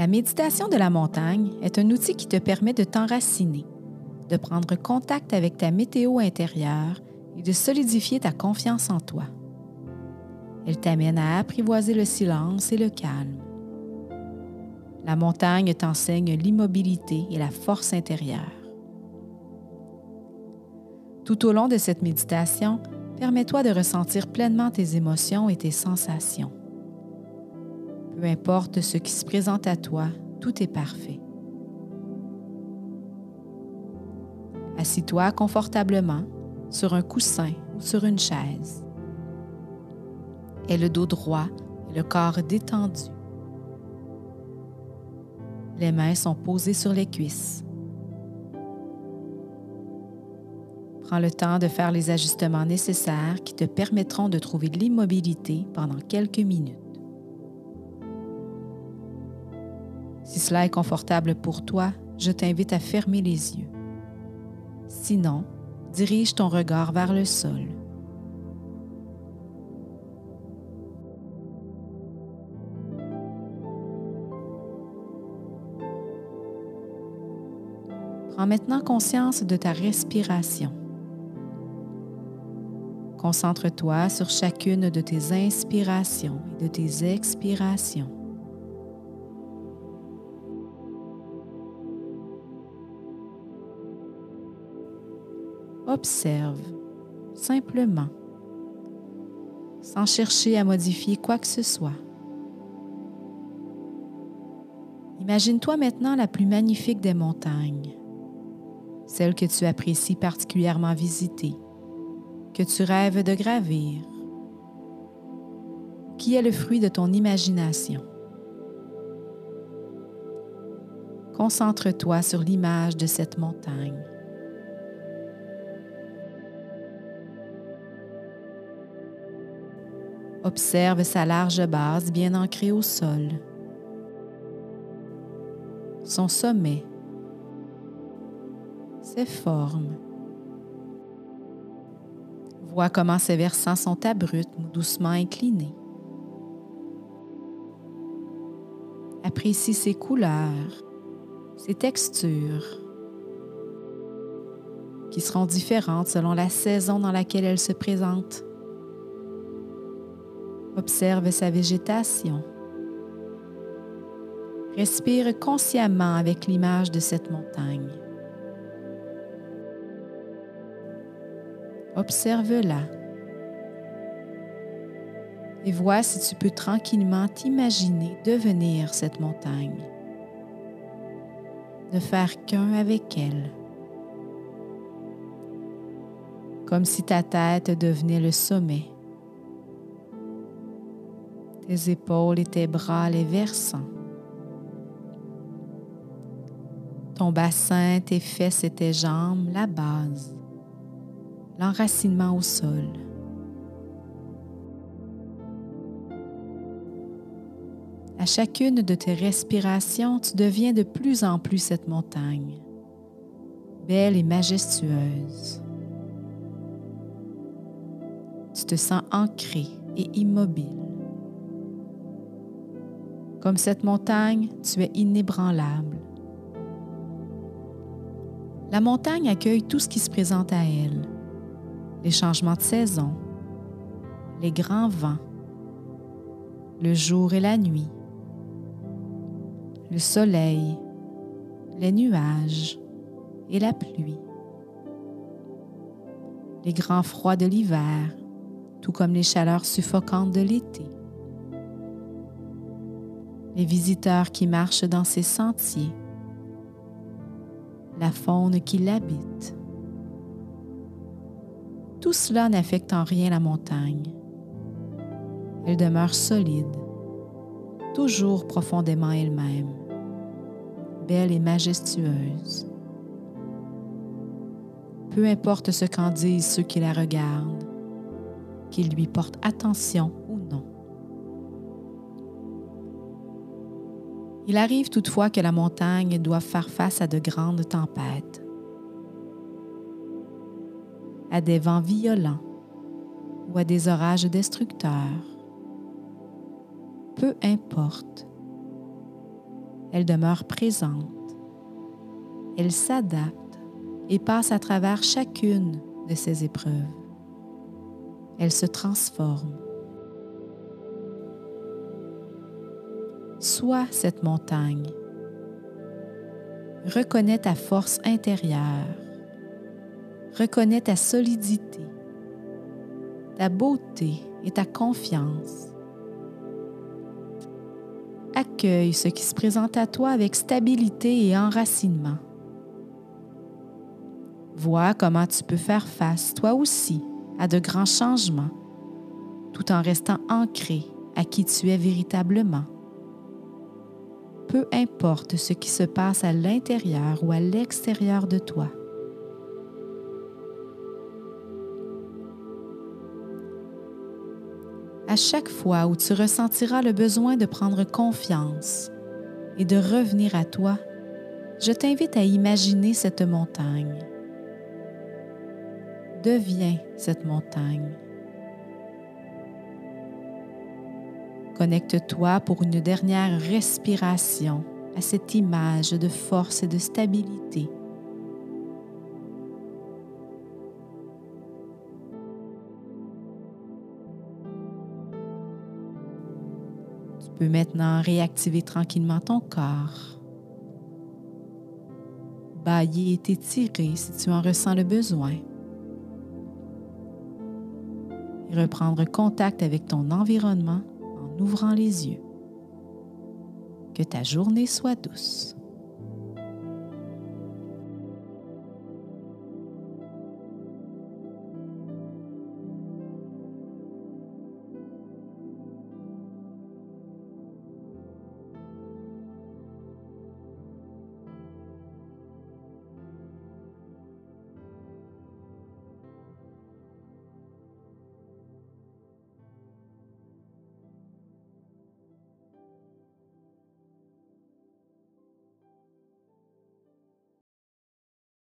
La méditation de la montagne est un outil qui te permet de t'enraciner, de prendre contact avec ta météo intérieure et de solidifier ta confiance en toi. Elle t'amène à apprivoiser le silence et le calme. La montagne t'enseigne l'immobilité et la force intérieure. Tout au long de cette méditation, permets-toi de ressentir pleinement tes émotions et tes sensations. Peu importe ce qui se présente à toi, tout est parfait. Assis-toi confortablement sur un coussin ou sur une chaise. Aie le dos droit et le corps détendu. Les mains sont posées sur les cuisses. Prends le temps de faire les ajustements nécessaires qui te permettront de trouver de l'immobilité pendant quelques minutes. Si cela est confortable pour toi, je t'invite à fermer les yeux. Sinon, dirige ton regard vers le sol. Prends maintenant conscience de ta respiration. Concentre-toi sur chacune de tes inspirations et de tes expirations. Observe simplement, sans chercher à modifier quoi que ce soit. Imagine-toi maintenant la plus magnifique des montagnes, celle que tu apprécies particulièrement visiter que tu rêves de gravir, qui est le fruit de ton imagination? Concentre-toi sur l'image de cette montagne. Observe sa large base bien ancrée au sol, son sommet, ses formes, Vois comment ses versants sont abrupts ou doucement inclinés. Apprécie ses couleurs, ses textures, qui seront différentes selon la saison dans laquelle elle se présente. Observe sa végétation. Respire consciemment avec l'image de cette montagne. Observe-la. Et vois si tu peux tranquillement t'imaginer devenir cette montagne. Ne faire qu'un avec elle. Comme si ta tête devenait le sommet. Tes épaules et tes bras les versants. Ton bassin, tes fesses et tes jambes, la base l'enracinement au sol. À chacune de tes respirations, tu deviens de plus en plus cette montagne, belle et majestueuse. Tu te sens ancré et immobile. Comme cette montagne, tu es inébranlable. La montagne accueille tout ce qui se présente à elle les changements de saison, les grands vents, le jour et la nuit, le soleil, les nuages et la pluie, les grands froids de l'hiver, tout comme les chaleurs suffocantes de l'été, les visiteurs qui marchent dans ses sentiers, la faune qui l'habite, tout cela n'affecte en rien la montagne. Elle demeure solide, toujours profondément elle-même, belle et majestueuse. Peu importe ce qu'en disent ceux qui la regardent, qu'ils lui portent attention Il arrive toutefois que la montagne doive faire face à de grandes tempêtes à des vents violents ou à des orages destructeurs. Peu importe. elle demeure présente. Elle s'adapte et passe à travers chacune de ces épreuves. Elle se transforme. Sois cette montagne. Reconnais ta force intérieure. Reconnais ta solidité, ta beauté et ta confiance. Accueille ce qui se présente à toi avec stabilité et enracinement. Vois comment tu peux faire face, toi aussi, à de grands changements, tout en restant ancré à qui tu es véritablement. Peu importe ce qui se passe à l'intérieur ou à l'extérieur de toi. À chaque fois où tu ressentiras le besoin de prendre confiance et de revenir à toi, je t'invite à imaginer cette montagne Deviens cette montagne. Connecte-toi pour une dernière respiration à cette image de force et de stabilité. Tu peux maintenant réactiver tranquillement ton corps. Bailler et t'étirer si tu en ressens le besoin reprendre contact avec ton environnement en ouvrant les yeux. Que ta journée soit douce.